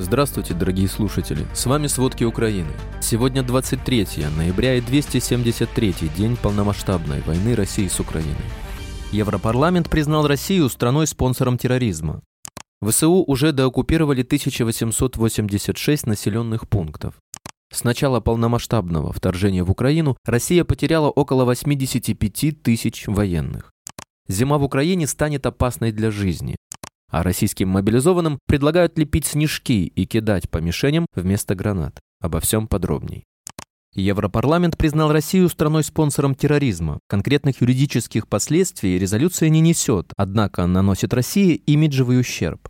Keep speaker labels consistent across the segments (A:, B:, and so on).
A: Здравствуйте, дорогие слушатели! С вами «Сводки Украины». Сегодня 23 ноября и 273 день полномасштабной войны России с Украиной. Европарламент признал Россию страной-спонсором терроризма. ВСУ уже дооккупировали 1886 населенных пунктов. С начала полномасштабного вторжения в Украину Россия потеряла около 85 тысяч военных. Зима в Украине станет опасной для жизни а российским мобилизованным предлагают лепить снежки и кидать по мишеням вместо гранат. Обо всем подробней. Европарламент признал Россию страной-спонсором терроризма. Конкретных юридических последствий резолюция не несет, однако наносит России имиджевый ущерб.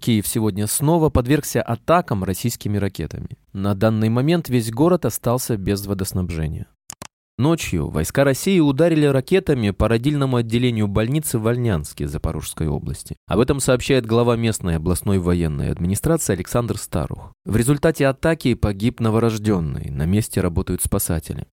A: Киев сегодня снова подвергся атакам российскими ракетами. На данный момент весь город остался без водоснабжения. Ночью войска России ударили ракетами по родильному отделению больницы в Ольнянске Запорожской области. Об этом сообщает глава местной областной военной администрации Александр Старух. В результате атаки погиб новорожденный, на месте работают спасатели.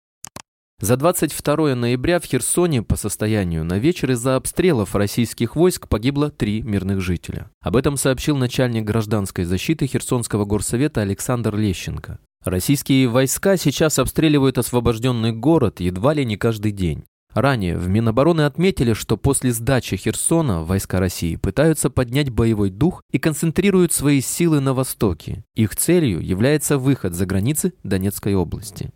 A: За 22 ноября в Херсоне по состоянию на вечер из-за обстрелов российских войск погибло три мирных жителя. Об этом сообщил начальник гражданской защиты Херсонского горсовета Александр Лещенко. Российские войска сейчас обстреливают освобожденный город едва ли не каждый день. Ранее в Минобороны отметили, что после сдачи Херсона войска России пытаются поднять боевой дух и концентрируют свои силы на востоке. Их целью является выход за границы Донецкой области.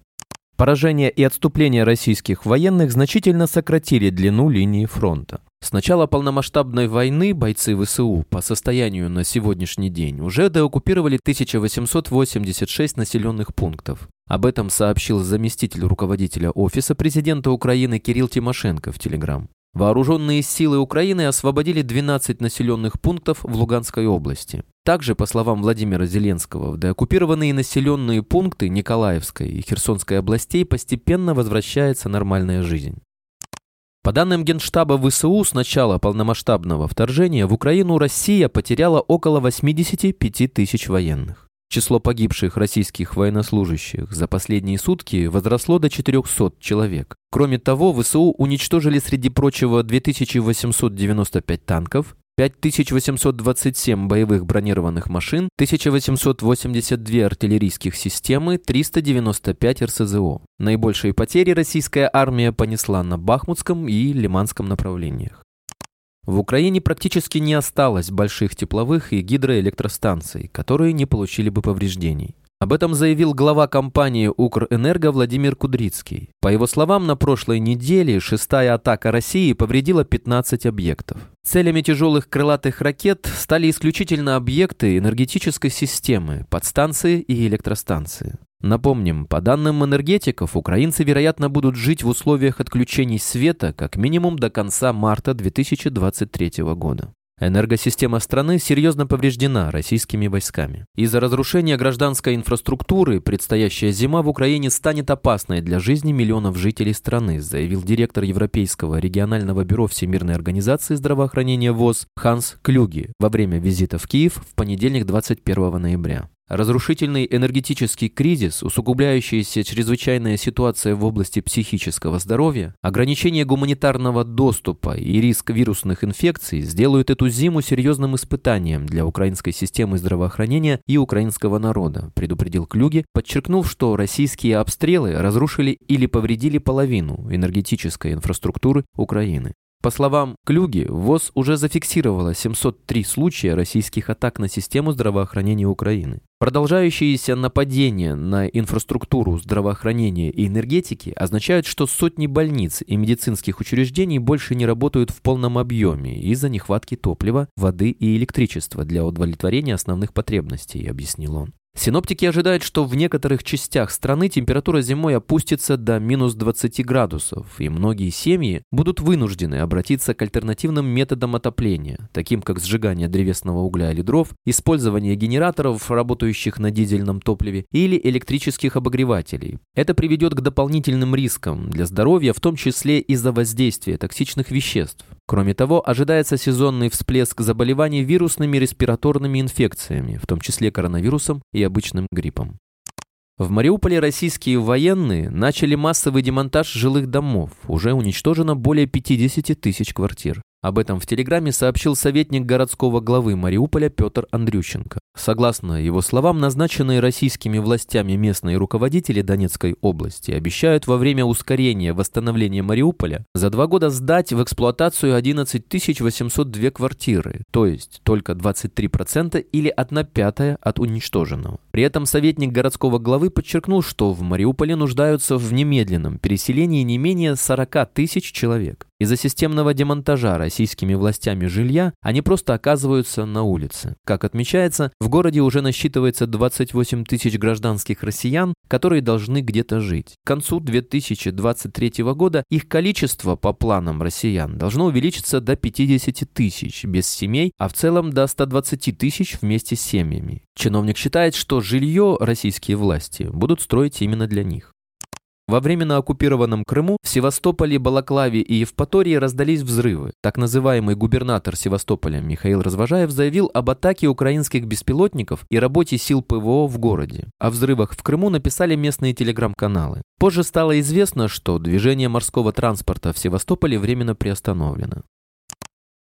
A: Поражение и отступление российских военных значительно сократили длину линии фронта. С начала полномасштабной войны бойцы ВСУ по состоянию на сегодняшний день уже деоккупировали 1886 населенных пунктов. Об этом сообщил заместитель руководителя Офиса президента Украины Кирилл Тимошенко в Телеграм. Вооруженные силы Украины освободили 12 населенных пунктов в Луганской области. Также, по словам Владимира Зеленского, в деоккупированные населенные пункты Николаевской и Херсонской областей постепенно возвращается нормальная жизнь. По данным Генштаба ВСУ, с начала полномасштабного вторжения в Украину Россия потеряла около 85 тысяч военных. Число погибших российских военнослужащих за последние сутки возросло до 400 человек. Кроме того, ВСУ уничтожили среди прочего 2895 танков, 5827 боевых бронированных машин, 1882 артиллерийских системы, 395 РСЗО. Наибольшие потери российская армия понесла на Бахмутском и Лиманском направлениях. В Украине практически не осталось больших тепловых и гидроэлектростанций, которые не получили бы повреждений. Об этом заявил глава компании «Укрэнерго» Владимир Кудрицкий. По его словам, на прошлой неделе шестая атака России повредила 15 объектов. Целями тяжелых крылатых ракет стали исключительно объекты энергетической системы, подстанции и электростанции. Напомним, по данным энергетиков, украинцы, вероятно, будут жить в условиях отключений света как минимум до конца марта 2023 года. Энергосистема страны серьезно повреждена российскими войсками. Из-за разрушения гражданской инфраструктуры предстоящая зима в Украине станет опасной для жизни миллионов жителей страны, заявил директор Европейского регионального бюро Всемирной организации здравоохранения ВОЗ Ханс Клюги во время визита в Киев в понедельник 21 ноября. Разрушительный энергетический кризис, усугубляющаяся чрезвычайная ситуация в области психического здоровья, ограничение гуманитарного доступа и риск вирусных инфекций сделают эту зиму серьезным испытанием для украинской системы здравоохранения и украинского народа, предупредил Клюге, подчеркнув, что российские обстрелы разрушили или повредили половину энергетической инфраструктуры Украины. По словам Клюги, ВОЗ уже зафиксировала 703 случая российских атак на систему здравоохранения Украины. Продолжающиеся нападения на инфраструктуру здравоохранения и энергетики означают, что сотни больниц и медицинских учреждений больше не работают в полном объеме из-за нехватки топлива, воды и электричества для удовлетворения основных потребностей, объяснил он. Синоптики ожидают, что в некоторых частях страны температура зимой опустится до минус 20 градусов, и многие семьи будут вынуждены обратиться к альтернативным методам отопления, таким как сжигание древесного угля или дров, использование генераторов, работающих на дизельном топливе, или электрических обогревателей. Это приведет к дополнительным рискам для здоровья, в том числе из-за воздействия токсичных веществ. Кроме того, ожидается сезонный всплеск заболеваний вирусными респираторными инфекциями, в том числе коронавирусом и обычным гриппом. В Мариуполе российские военные начали массовый демонтаж жилых домов. Уже уничтожено более 50 тысяч квартир. Об этом в Телеграме сообщил советник городского главы Мариуполя Петр Андрющенко. Согласно его словам, назначенные российскими властями местные руководители Донецкой области обещают во время ускорения восстановления Мариуполя за два года сдать в эксплуатацию 11 802 квартиры, то есть только 23% или 1 пятая от уничтоженного. При этом советник городского главы подчеркнул, что в Мариуполе нуждаются в немедленном переселении не менее 40 тысяч человек. Из-за системного демонтажа российскими властями жилья они просто оказываются на улице. Как отмечается, в городе уже насчитывается 28 тысяч гражданских россиян, которые должны где-то жить. К концу 2023 года их количество по планам россиян должно увеличиться до 50 тысяч без семей, а в целом до 120 тысяч вместе с семьями. Чиновник считает, что жилье российские власти будут строить именно для них. Во временно оккупированном Крыму в Севастополе, Балаклаве и Евпатории раздались взрывы. Так называемый губернатор Севастополя Михаил Развожаев заявил об атаке украинских беспилотников и работе сил ПВО в городе. О взрывах в Крыму написали местные телеграм-каналы. Позже стало известно, что движение морского транспорта в Севастополе временно приостановлено.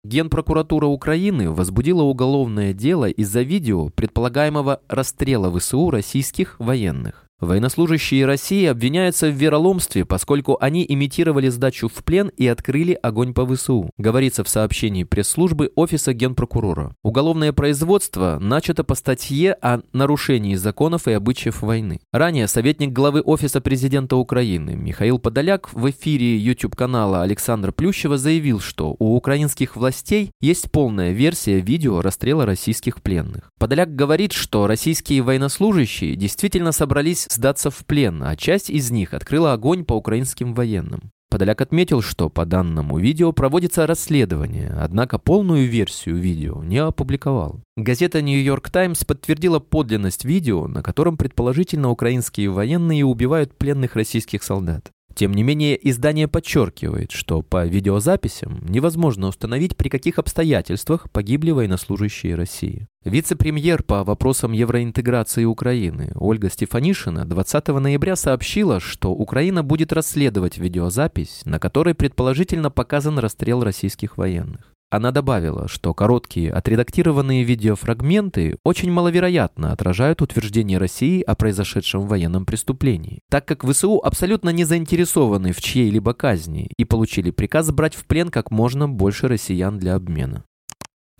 A: Генпрокуратура Украины возбудила уголовное дело из-за видео предполагаемого расстрела ВСУ российских военных. Военнослужащие России обвиняются в вероломстве, поскольку они имитировали сдачу в плен и открыли огонь по ВСУ, говорится в сообщении пресс-службы Офиса Генпрокурора. Уголовное производство начато по статье о нарушении законов и обычаев войны. Ранее советник главы Офиса президента Украины Михаил Подоляк в эфире YouTube-канала Александра Плющева заявил, что у украинских властей есть полная версия видео расстрела российских пленных. Подоляк говорит, что российские военнослужащие действительно собрались сдаться в плен, а часть из них открыла огонь по украинским военным. Подоляк отметил, что по данному видео проводится расследование, однако полную версию видео не опубликовал. Газета «Нью-Йорк Таймс» подтвердила подлинность видео, на котором предположительно украинские военные убивают пленных российских солдат. Тем не менее, издание подчеркивает, что по видеозаписям невозможно установить, при каких обстоятельствах погибли военнослужащие России. Вице-премьер по вопросам евроинтеграции Украины Ольга Стефанишина 20 ноября сообщила, что Украина будет расследовать видеозапись, на которой предположительно показан расстрел российских военных. Она добавила, что короткие отредактированные видеофрагменты очень маловероятно отражают утверждение России о произошедшем военном преступлении, так как ВСУ абсолютно не заинтересованы в чьей-либо казни и получили приказ брать в плен как можно больше россиян для обмена.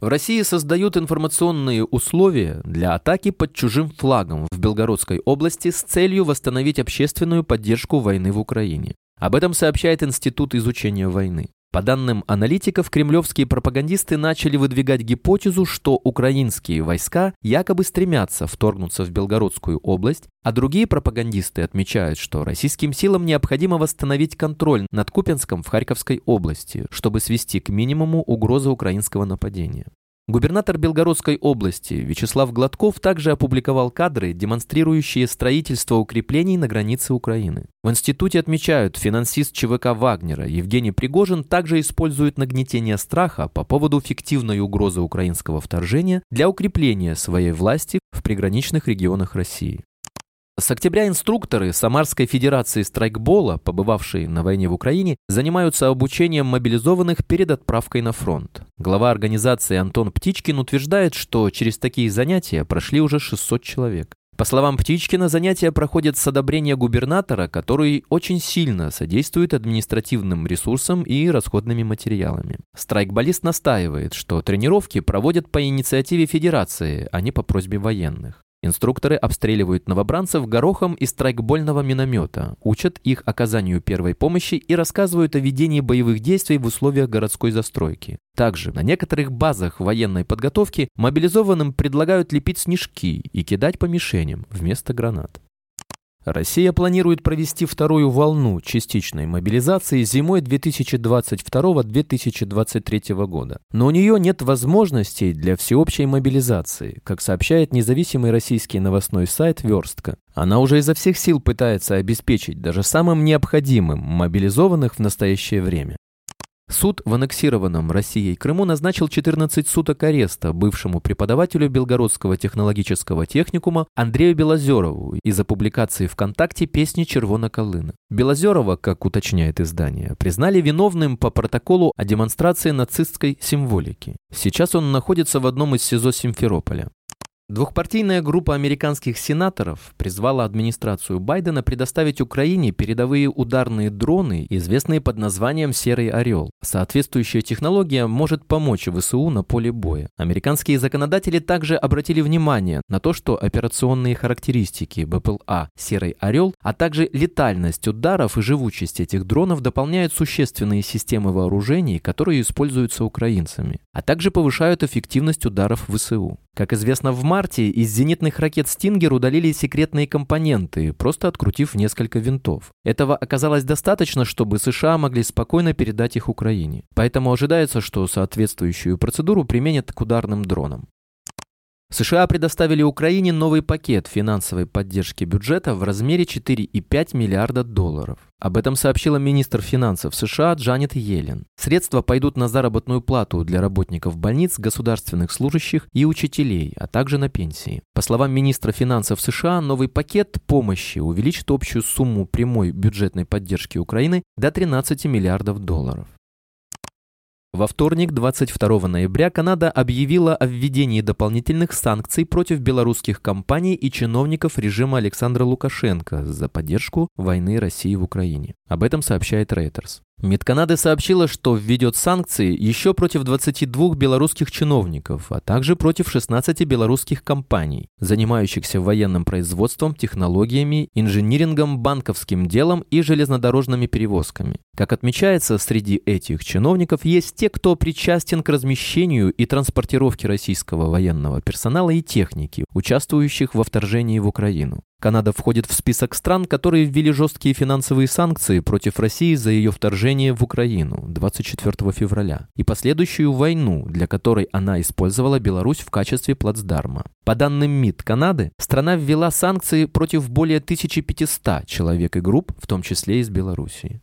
A: В России создают информационные условия для атаки под чужим флагом в Белгородской области с целью восстановить общественную поддержку войны в Украине. Об этом сообщает Институт изучения войны. По данным аналитиков, кремлевские пропагандисты начали выдвигать гипотезу, что украинские войска якобы стремятся вторгнуться в Белгородскую область, а другие пропагандисты отмечают, что российским силам необходимо восстановить контроль над Купенском в Харьковской области, чтобы свести к минимуму угрозы украинского нападения. Губернатор Белгородской области Вячеслав Гладков также опубликовал кадры, демонстрирующие строительство укреплений на границе Украины. В институте отмечают, финансист ЧВК Вагнера Евгений Пригожин также использует нагнетение страха по поводу фиктивной угрозы украинского вторжения для укрепления своей власти в приграничных регионах России. С октября инструкторы Самарской Федерации страйкбола, побывавшие на войне в Украине, занимаются обучением мобилизованных перед отправкой на фронт. Глава организации Антон Птичкин утверждает, что через такие занятия прошли уже 600 человек. По словам Птичкина, занятия проходят с одобрения губернатора, который очень сильно содействует административным ресурсам и расходными материалами. Страйкболист настаивает, что тренировки проводят по инициативе Федерации, а не по просьбе военных. Инструкторы обстреливают новобранцев горохом из страйкбольного миномета, учат их оказанию первой помощи и рассказывают о ведении боевых действий в условиях городской застройки. Также на некоторых базах военной подготовки мобилизованным предлагают лепить снежки и кидать по мишеням вместо гранат. Россия планирует провести вторую волну частичной мобилизации зимой 2022-2023 года. Но у нее нет возможностей для всеобщей мобилизации, как сообщает независимый российский новостной сайт «Верстка». Она уже изо всех сил пытается обеспечить даже самым необходимым мобилизованных в настоящее время. Суд в аннексированном Россией Крыму назначил 14 суток ареста бывшему преподавателю Белгородского технологического техникума Андрею Белозерову из-за публикации ВКонтакте песни «Червона Колына». Белозерова, как уточняет издание, признали виновным по протоколу о демонстрации нацистской символики. Сейчас он находится в одном из СИЗО Симферополя. Двухпартийная группа американских сенаторов призвала администрацию Байдена предоставить Украине передовые ударные дроны, известные под названием «Серый орел». Соответствующая технология может помочь ВСУ на поле боя. Американские законодатели также обратили внимание на то, что операционные характеристики БПЛА «Серый орел», а также летальность ударов и живучесть этих дронов дополняют существенные системы вооружений, которые используются украинцами, а также повышают эффективность ударов ВСУ. Как известно, в марте из зенитных ракет «Стингер» удалили секретные компоненты, просто открутив несколько винтов. Этого оказалось достаточно, чтобы США могли спокойно передать их Украине. Поэтому ожидается, что соответствующую процедуру применят к ударным дронам. США предоставили Украине новый пакет финансовой поддержки бюджета в размере 4,5 миллиарда долларов. Об этом сообщила министр финансов США Джанет Йеллен. Средства пойдут на заработную плату для работников больниц, государственных служащих и учителей, а также на пенсии. По словам министра финансов США, новый пакет помощи увеличит общую сумму прямой бюджетной поддержки Украины до 13 миллиардов долларов. Во вторник, 22 ноября, Канада объявила о введении дополнительных санкций против белорусских компаний и чиновников режима Александра Лукашенко за поддержку войны России в Украине. Об этом сообщает Reuters. МИД Канады сообщила, что введет санкции еще против 22 белорусских чиновников, а также против 16 белорусских компаний, занимающихся военным производством, технологиями, инжинирингом, банковским делом и железнодорожными перевозками. Как отмечается, среди этих чиновников есть те, кто причастен к размещению и транспортировке российского военного персонала и техники, участвующих во вторжении в Украину. Канада входит в список стран, которые ввели жесткие финансовые санкции против России за ее вторжение в Украину 24 февраля и последующую войну, для которой она использовала Беларусь в качестве плацдарма. По данным МИД Канады, страна ввела санкции против более 1500 человек и групп, в том числе из Белоруссии.